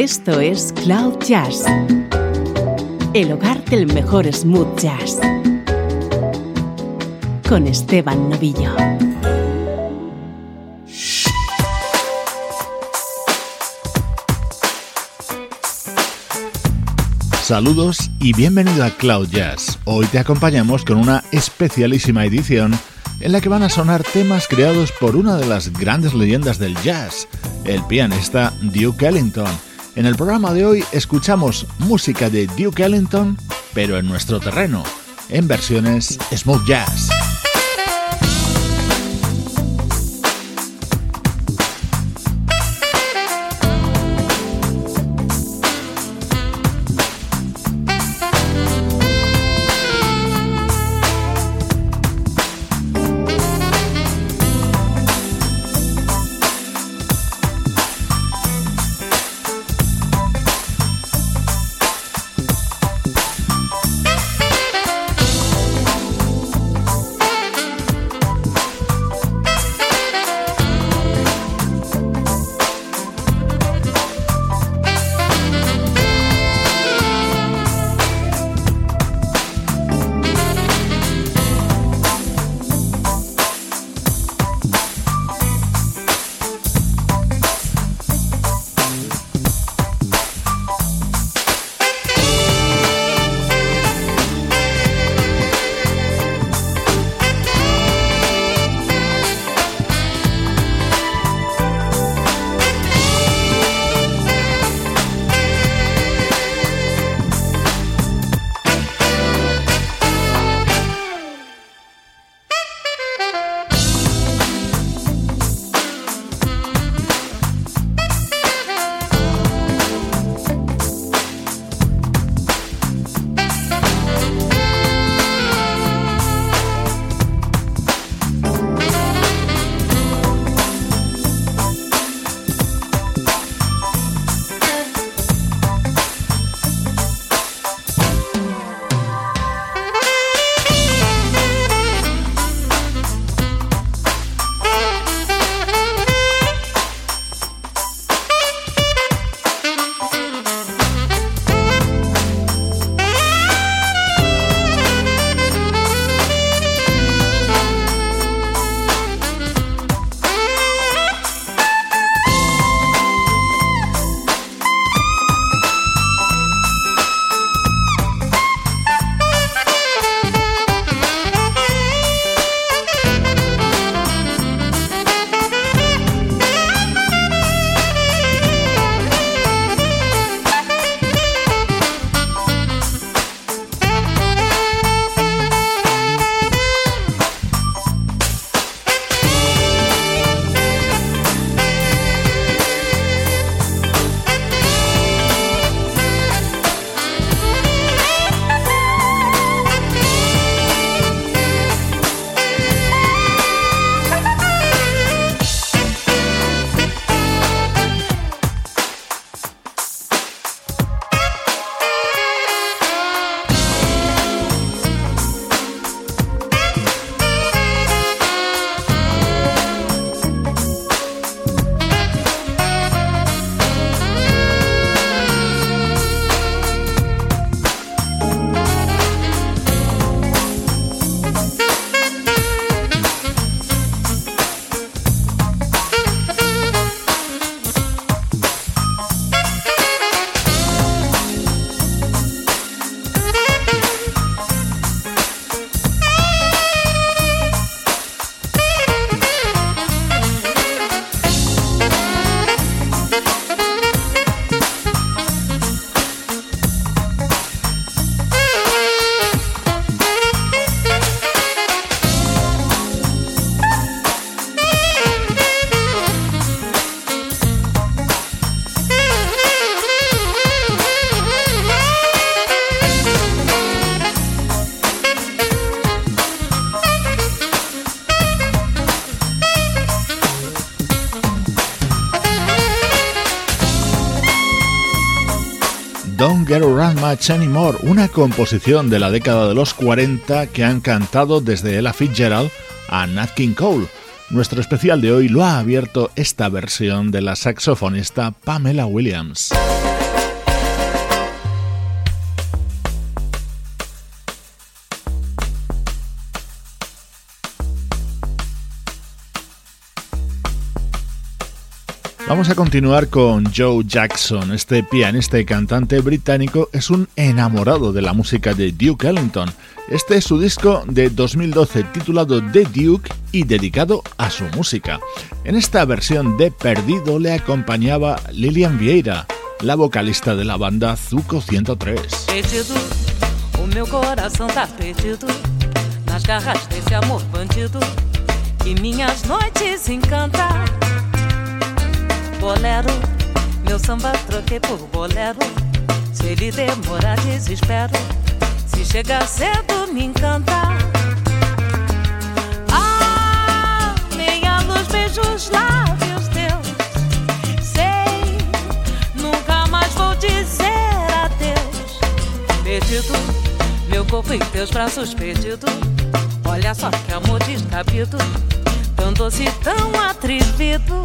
Esto es Cloud Jazz, el hogar del mejor smooth jazz, con Esteban Novillo. Saludos y bienvenido a Cloud Jazz. Hoy te acompañamos con una especialísima edición en la que van a sonar temas creados por una de las grandes leyendas del jazz, el pianista Duke Ellington. En el programa de hoy escuchamos música de Duke Ellington, pero en nuestro terreno, en versiones smooth jazz. Much Anymore, una composición de la década de los 40 que han cantado desde Ella Fitzgerald a Nat King Cole. Nuestro especial de hoy lo ha abierto esta versión de la saxofonista Pamela Williams. Vamos a continuar con Joe Jackson. Este pianista y cantante británico es un enamorado de la música de Duke Ellington. Este es su disco de 2012 titulado The Duke y dedicado a su música. En esta versión de Perdido le acompañaba Lilian Vieira, la vocalista de la banda Zuko 103. Perdido, o meu coração tá perdido nas garras desse amor bandido que minhas noites encanta. Bolero, meu samba troquei por bolero. Se ele demorar, desespero. Se chegar cedo, me encanta. Ah, meia luz, beijos, lábios teus. Sei, nunca mais vou dizer adeus. Perdido, meu corpo em teus braços perdido. Olha só que amor descabido, tão doce, tão atrevido.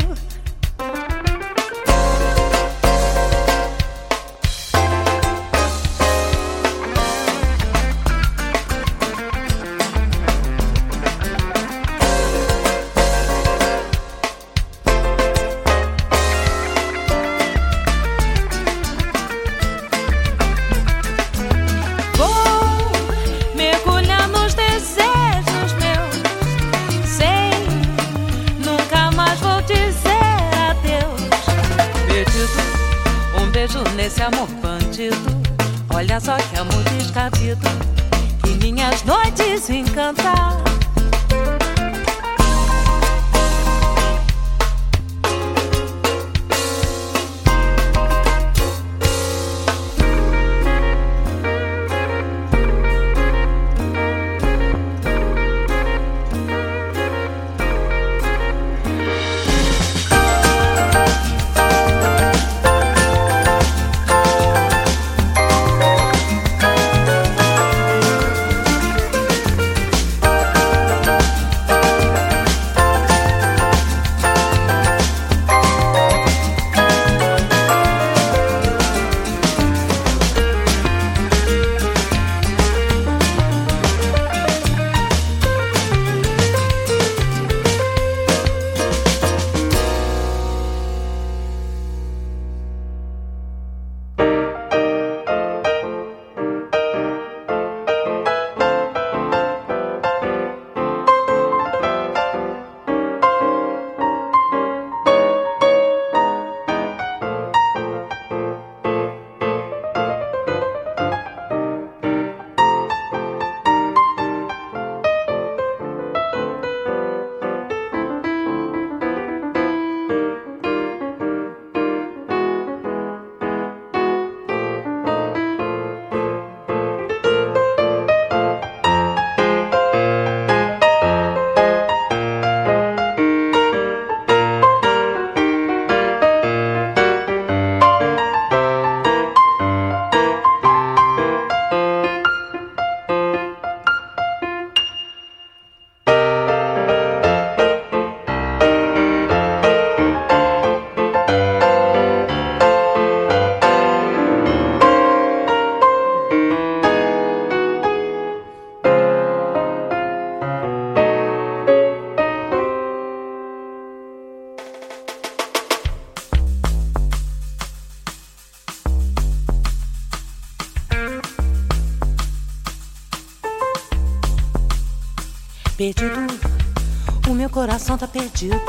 Perdido. O meu coração tá perdido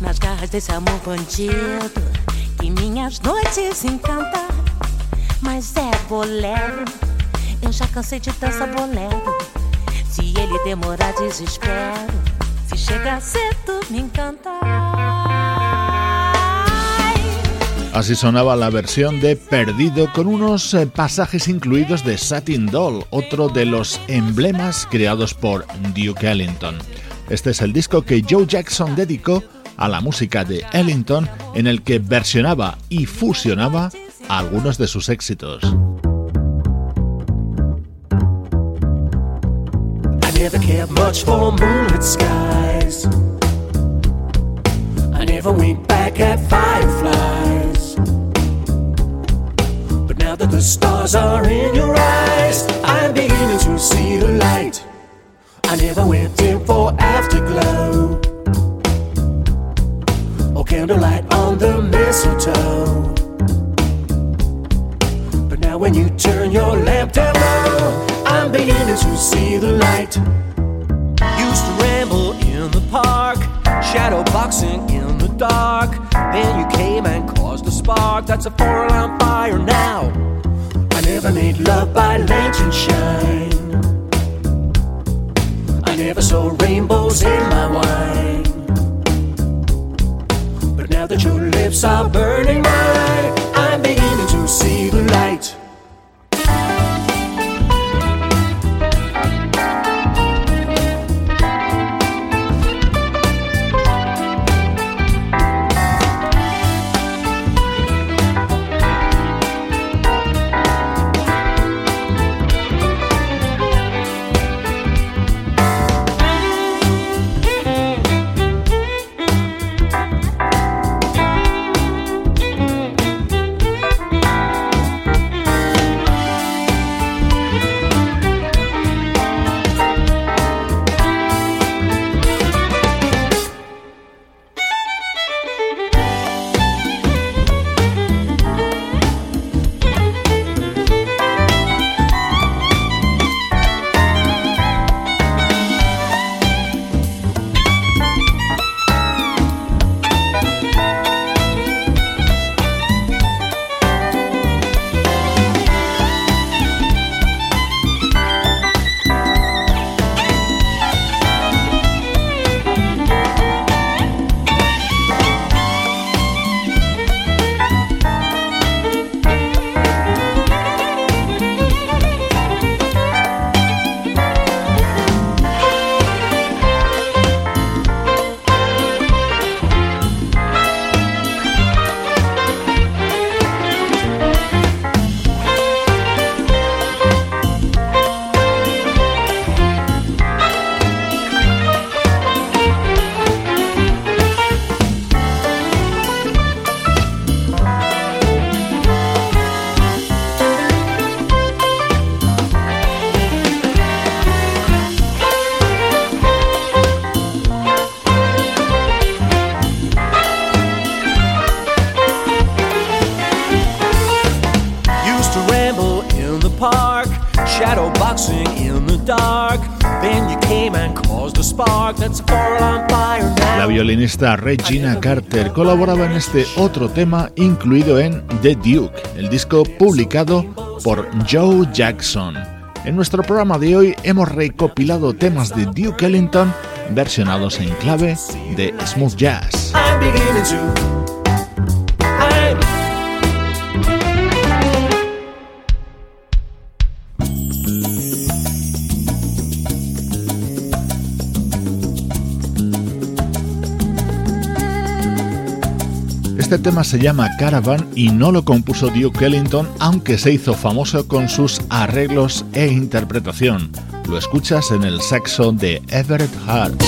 nas garras desse amor bandido que minhas noites encanta. Mas é bolero, eu já cansei de dançar bolero. Se ele demorar, desespero. Se chegar cedo, me encanta. Así sonaba la versión de Perdido con unos eh, pasajes incluidos de Satin Doll, otro de los emblemas creados por Duke Ellington. Este es el disco que Joe Jackson dedicó a la música de Ellington en el que versionaba y fusionaba algunos de sus éxitos. That the stars are in your eyes. I'm beginning to see the light. I never went in for afterglow or candlelight on the mistletoe. But now when you turn your lamp down low, I'm beginning to see the light. Used to ramble in the park, shadow boxing in the dark. Then you came and spark. That's a four-alarm fire now. I never made love by lantern shine. I never saw rainbows in my wine. But now that your lips are burning mine, I'm beginning to see the light. La violinista Regina Carter colaboraba en este otro tema incluido en The Duke, el disco publicado por Joe Jackson. En nuestro programa de hoy hemos recopilado temas de Duke Ellington versionados en clave de smooth jazz. Este tema se llama Caravan y no lo compuso Duke Ellington, aunque se hizo famoso con sus arreglos e interpretación. Lo escuchas en el saxo de Everett Hart.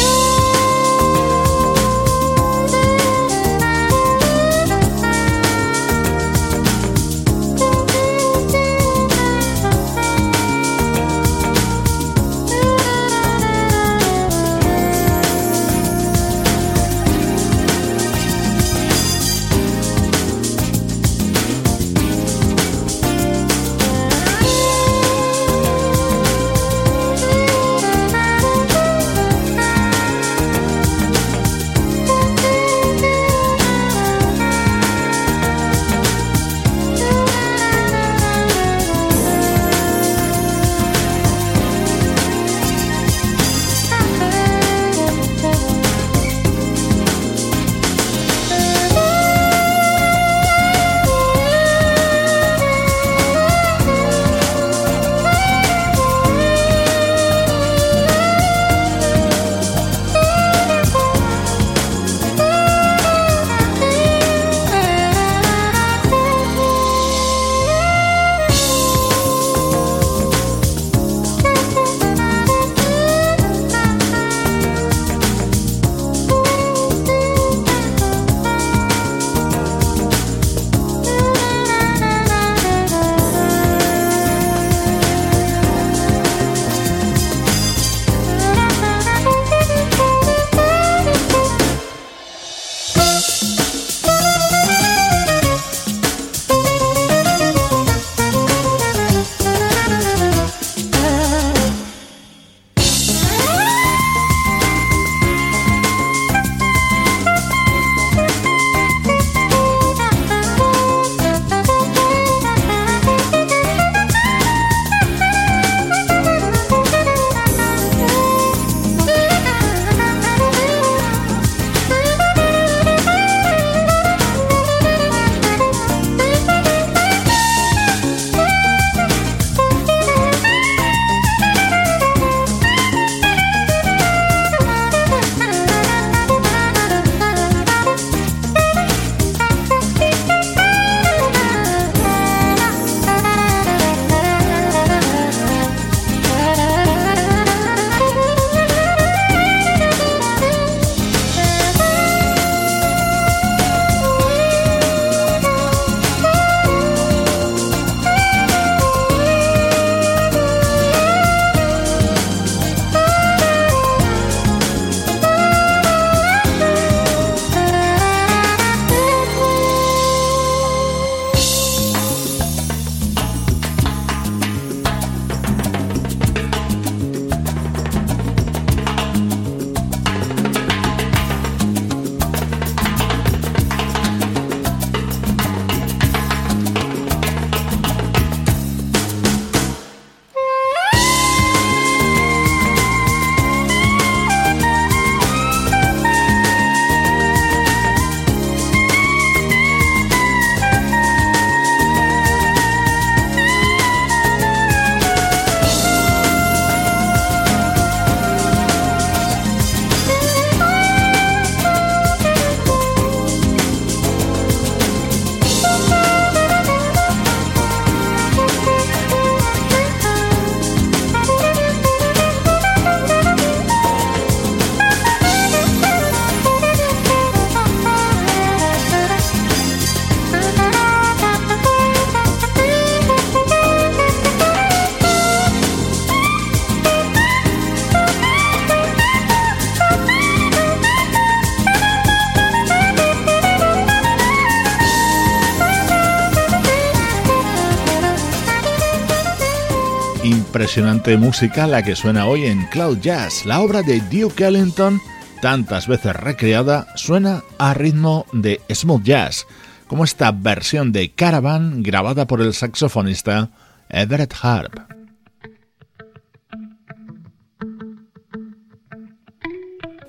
Impresionante música la que suena hoy en Cloud Jazz. La obra de Duke Ellington, tantas veces recreada, suena a ritmo de smooth jazz, como esta versión de Caravan grabada por el saxofonista Everett Harp.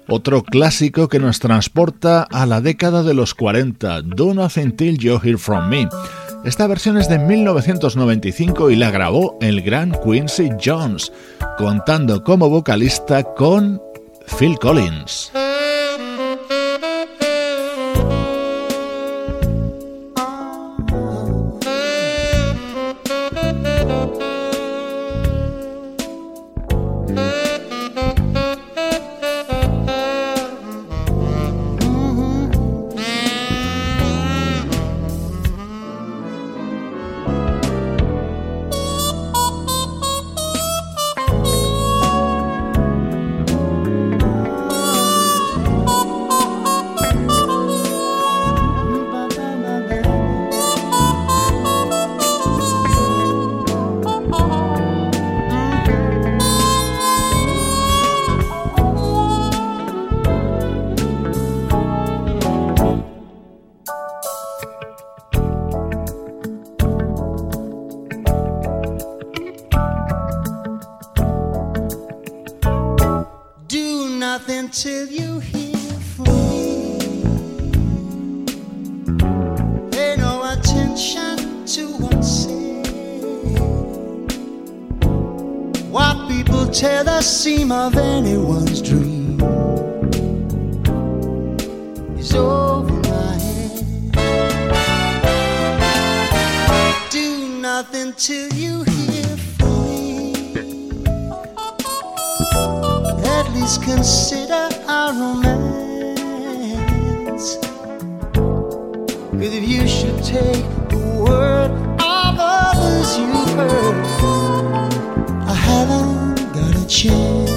Otro clásico que nos transporta a la década de los 40, Do Nothing Till You Hear From Me. Esta versión es de 1995 y la grabó el gran Quincy Jones, contando como vocalista con Phil Collins. But if you should take the word of others you've heard, I haven't got a chance.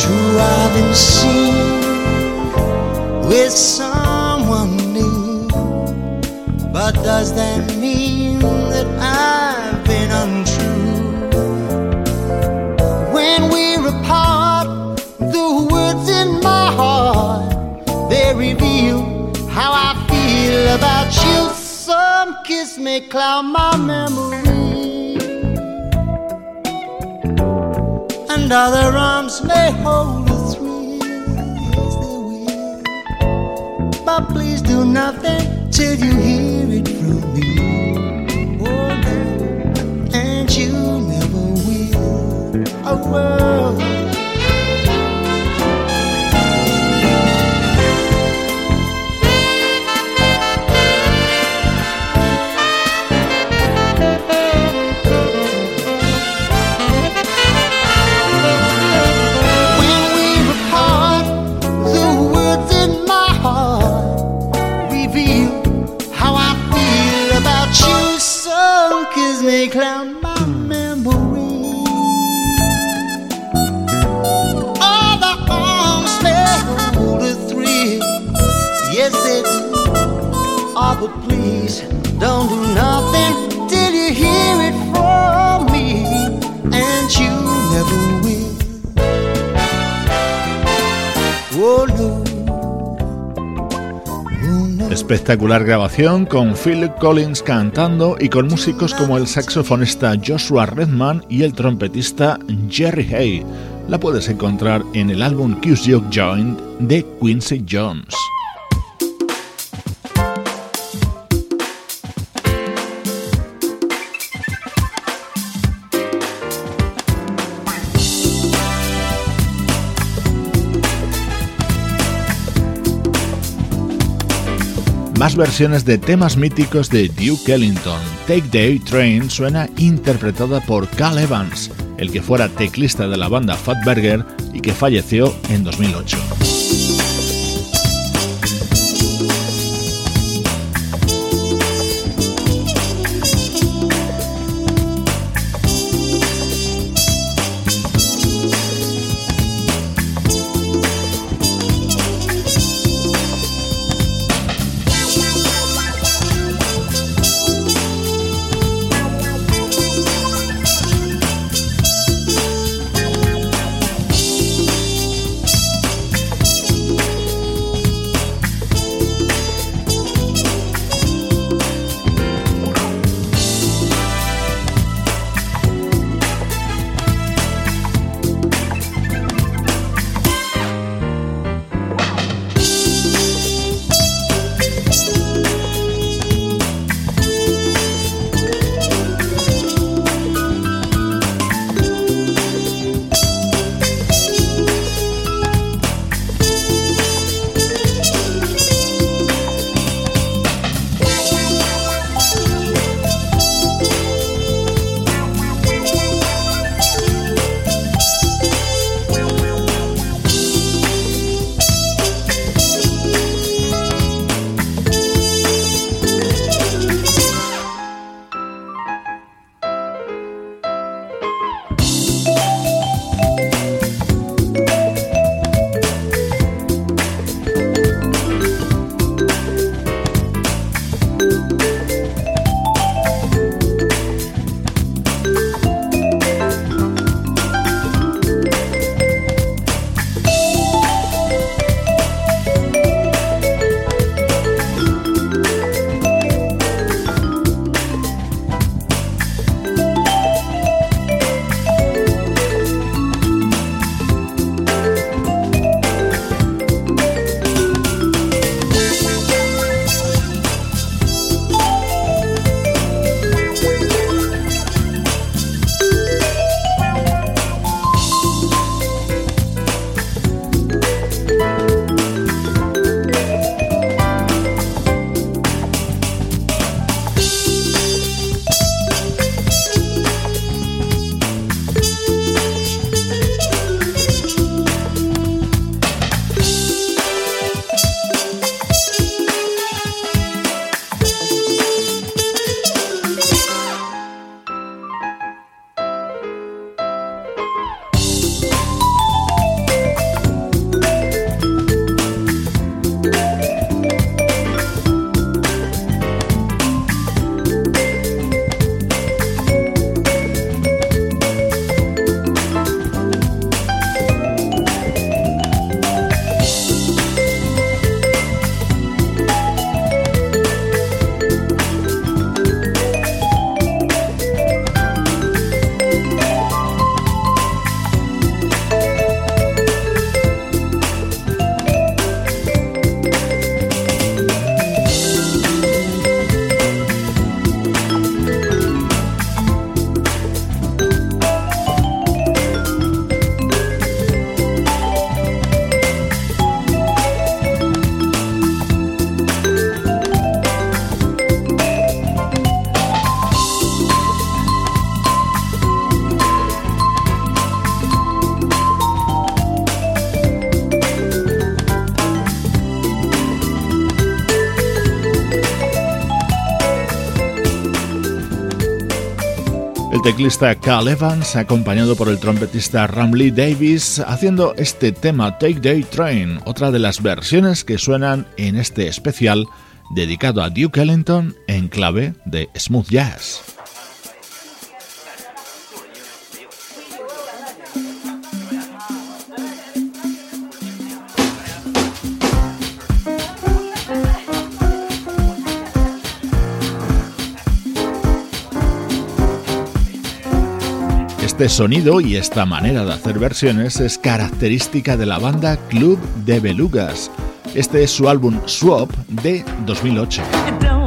True, I've been seen with someone new, but does that cloud my memory, and other arms may hold a three, Yes, they will. But please do nothing till you hear it from me. Oh and you never will. World. Espectacular grabación con Phil Collins cantando y con músicos como el saxofonista Joshua Redman y el trompetista Jerry Hay. La puedes encontrar en el álbum Q's Joint de Quincy Jones. Versiones de temas míticos de Duke Ellington. Take Day Train suena interpretada por Cal Evans, el que fuera teclista de la banda Fatberger y que falleció en 2008. Teclista Cal Evans, acompañado por el trompetista Ramley Davis, haciendo este tema Take Day Train, otra de las versiones que suenan en este especial dedicado a Duke Ellington en clave de smooth jazz. Este sonido y esta manera de hacer versiones es característica de la banda Club de Belugas. Este es su álbum Swap de 2008.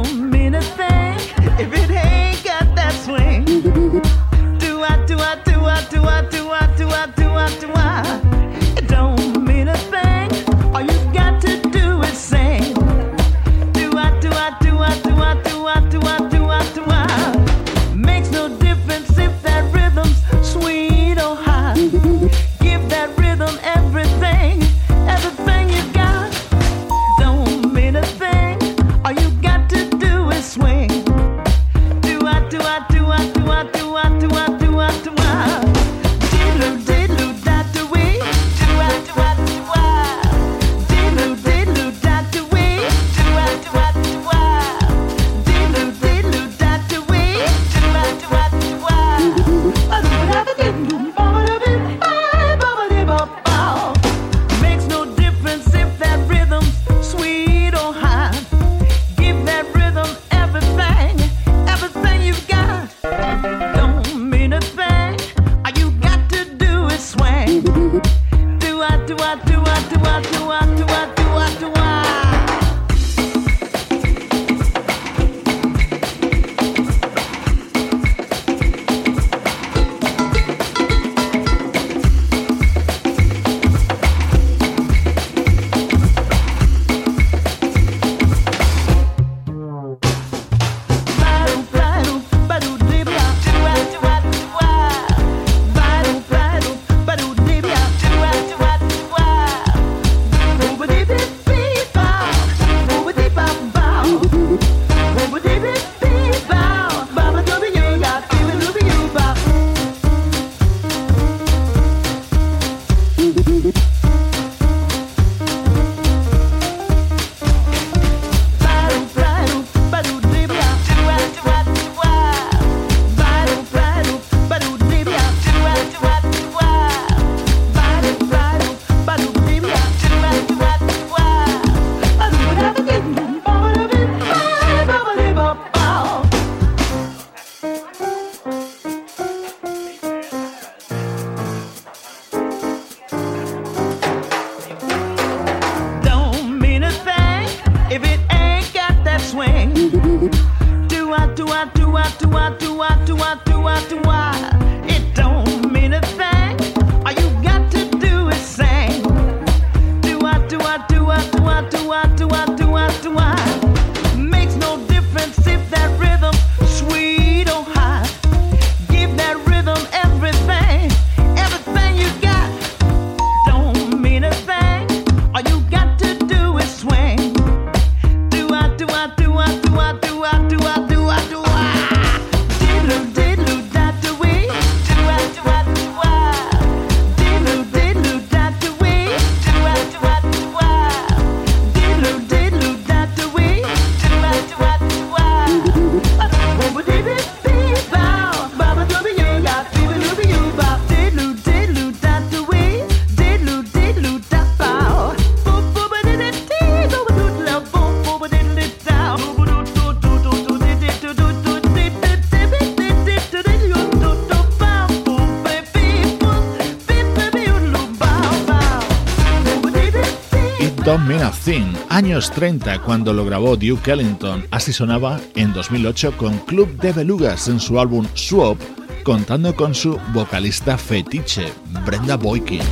Años 30 cuando lo grabó Duke Ellington. Así sonaba en 2008 con Club de Belugas en su álbum Swap, contando con su vocalista fetiche, Brenda Boykin.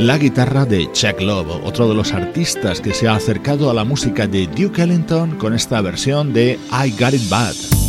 La guitarra de Chuck Love, otro de los artistas que se ha acercado a la música de Duke Ellington con esta versión de I Got It Bad.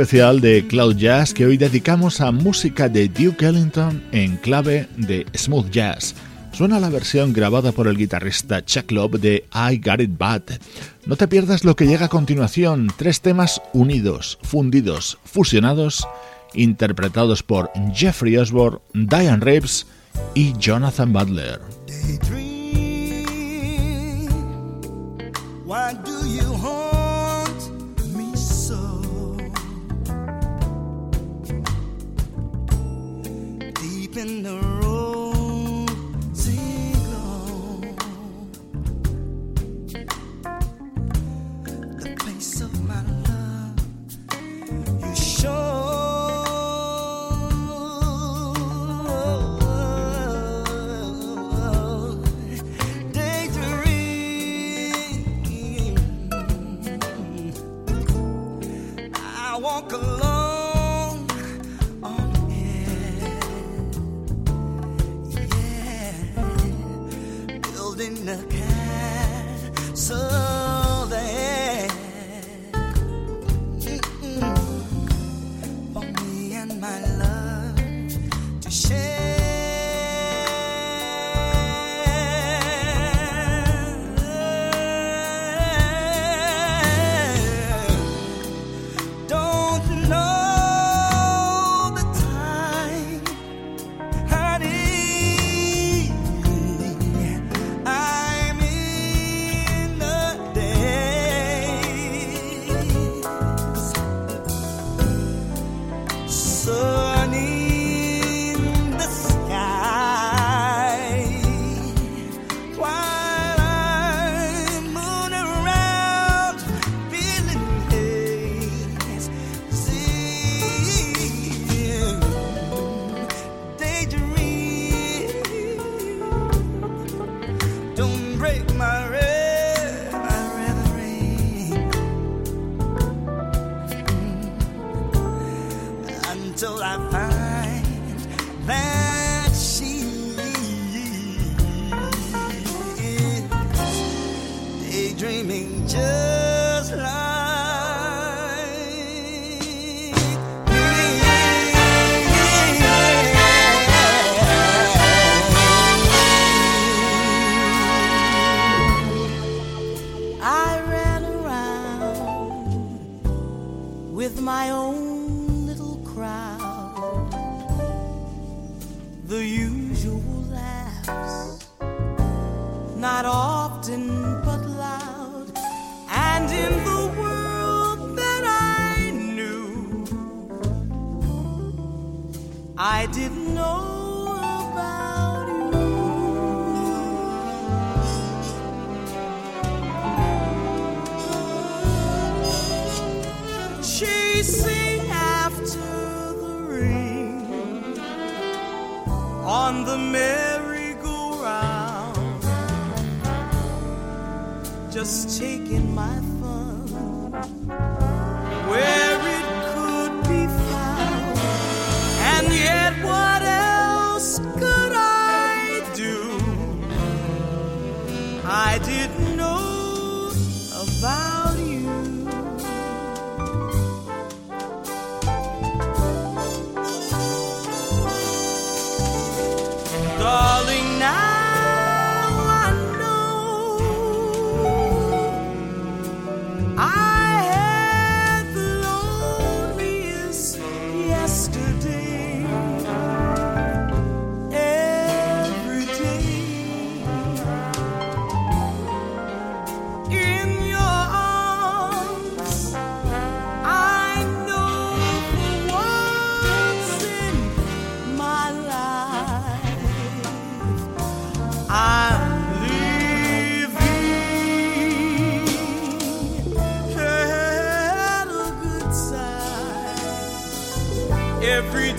Especial de Cloud Jazz que hoy dedicamos a música de Duke Ellington en clave de smooth jazz. Suena la versión grabada por el guitarrista Chuck Love de I Got It Bad. No te pierdas lo que llega a continuación, tres temas unidos, fundidos, fusionados, interpretados por Jeffrey Osborne, Diane Reeves y Jonathan Butler. In the rosy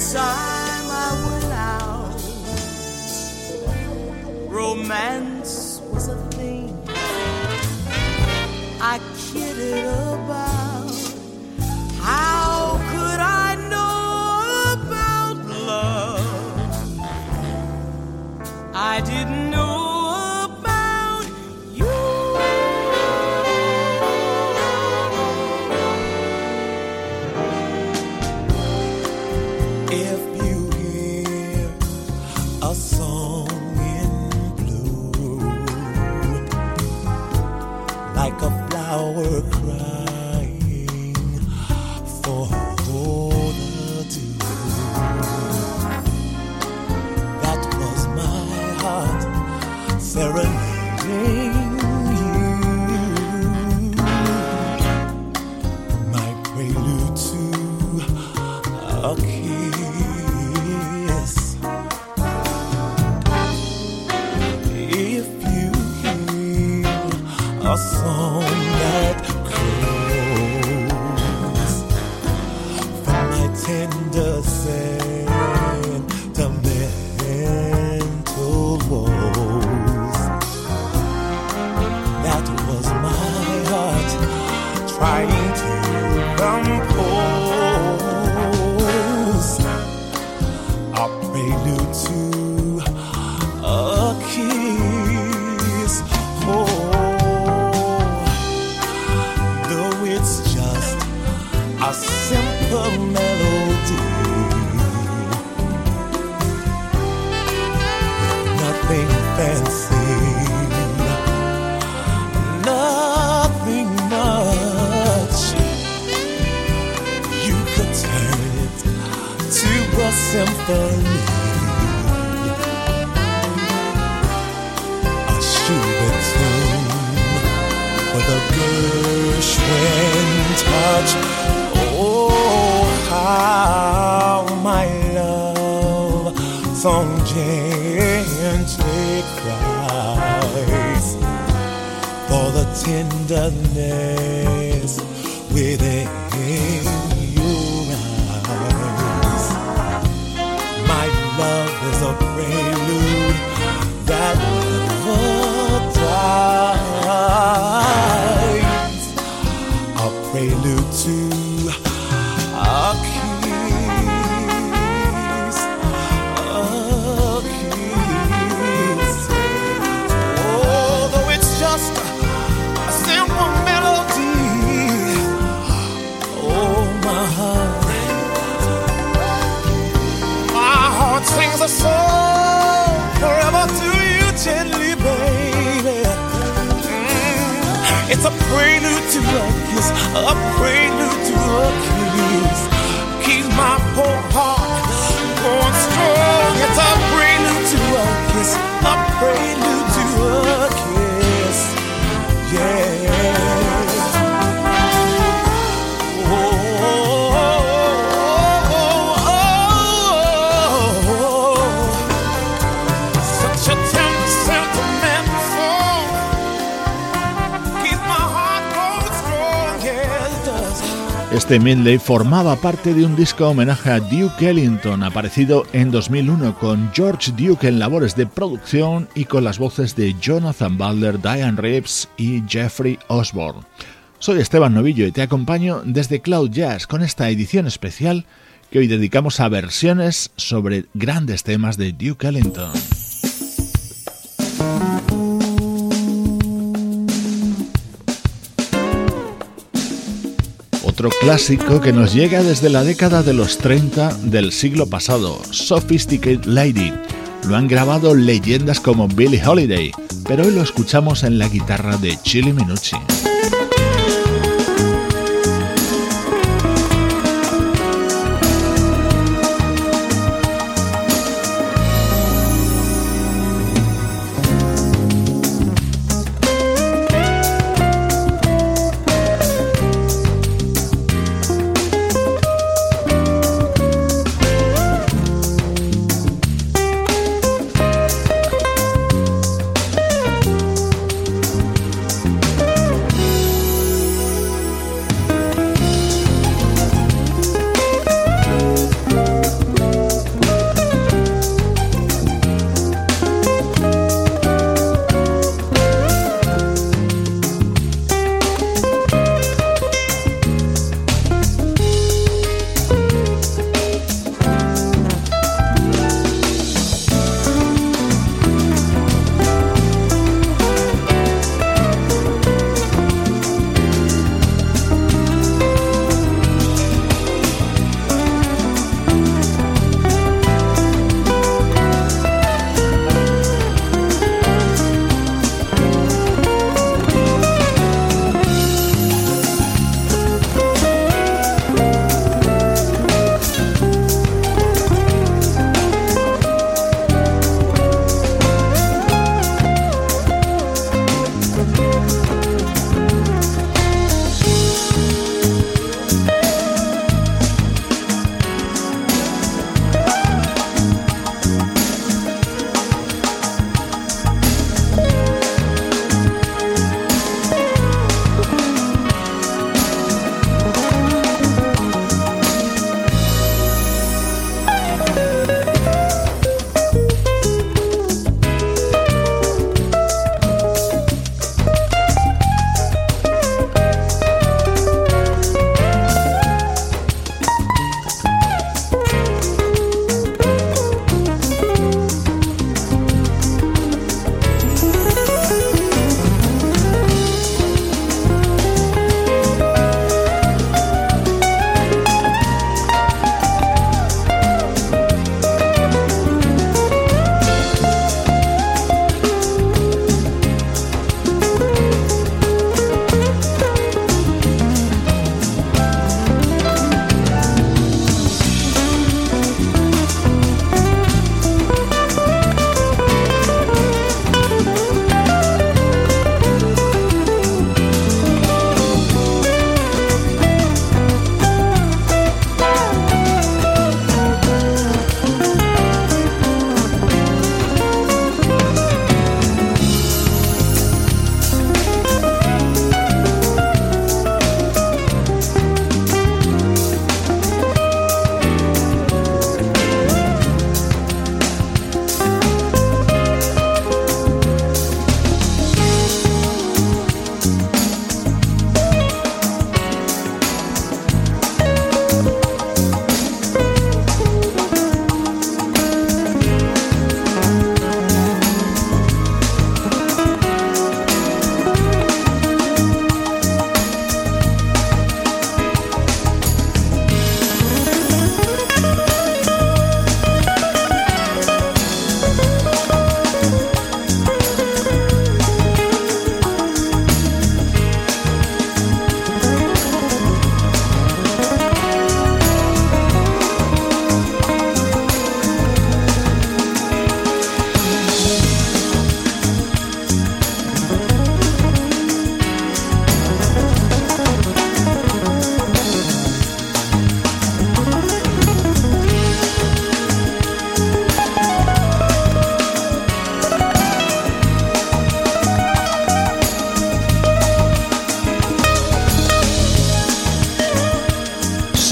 Inside. Ein Schiebeton with a Gershwin touch. Oh, how my love song gently cries for the tenderness within. It's a prelude to a kiss, a prelude to a kiss. Keep my poor heart going strong. It's a prelude to a kiss. Este medley formaba parte de un disco homenaje a Duke Ellington, aparecido en 2001 con George Duke en labores de producción y con las voces de Jonathan Butler, Diane Reeves y Jeffrey Osborne. Soy Esteban Novillo y te acompaño desde Cloud Jazz con esta edición especial que hoy dedicamos a versiones sobre grandes temas de Duke Ellington. Clásico que nos llega desde la década de los 30 del siglo pasado, Sophisticated Lady. Lo han grabado leyendas como Billie Holiday, pero hoy lo escuchamos en la guitarra de Chili Minucci.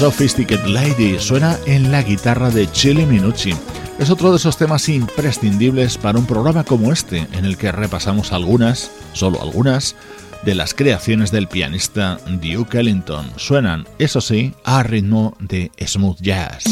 Sophisticated Lady suena en la guitarra de Chili Minucci. Es otro de esos temas imprescindibles para un programa como este, en el que repasamos algunas, solo algunas, de las creaciones del pianista Duke Ellington. Suenan, eso sí, a ritmo de smooth jazz.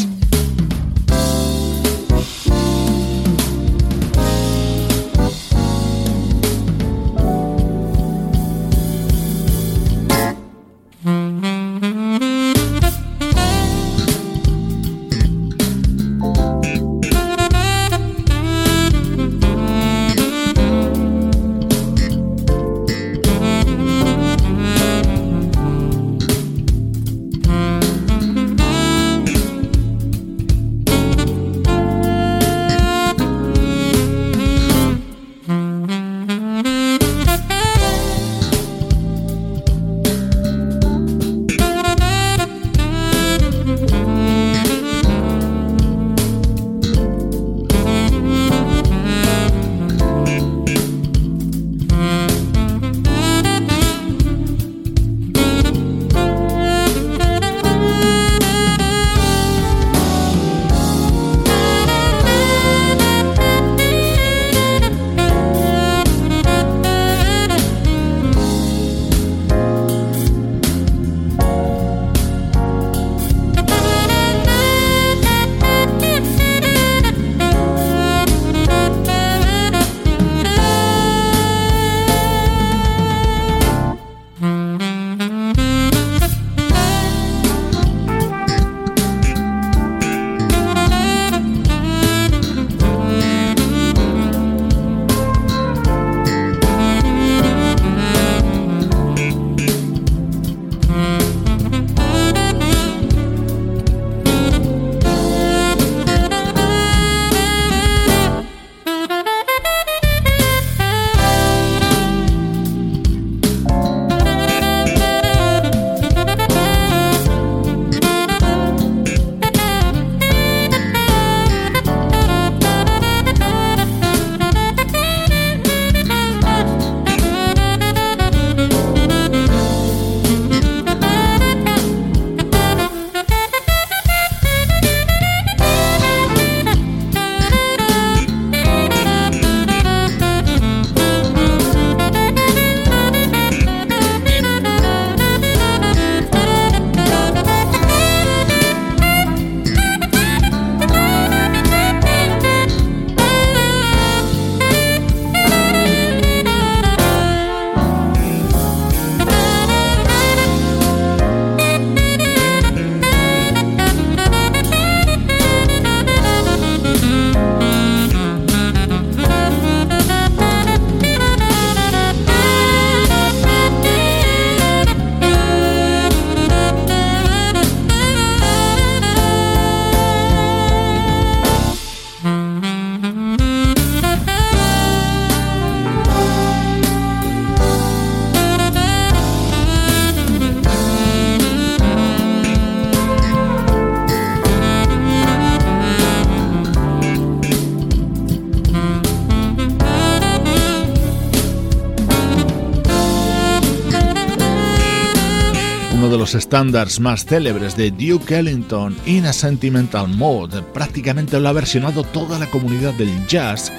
Estándares más célebres de Duke Ellington, In a Sentimental Mode. Prácticamente lo ha versionado toda la comunidad del jazz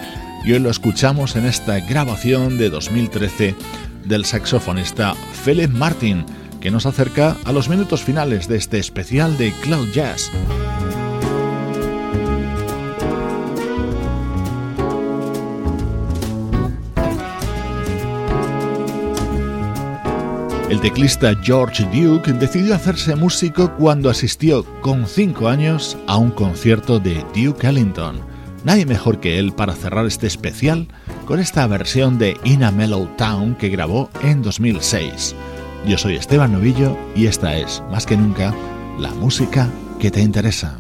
y hoy lo escuchamos en esta grabación de 2013 del saxofonista Philip Martin, que nos acerca a los minutos finales de este especial de Cloud Jazz. El teclista George Duke decidió hacerse músico cuando asistió con 5 años a un concierto de Duke Ellington. Nadie mejor que él para cerrar este especial con esta versión de In a Mellow Town que grabó en 2006. Yo soy Esteban Novillo y esta es, más que nunca, la música que te interesa.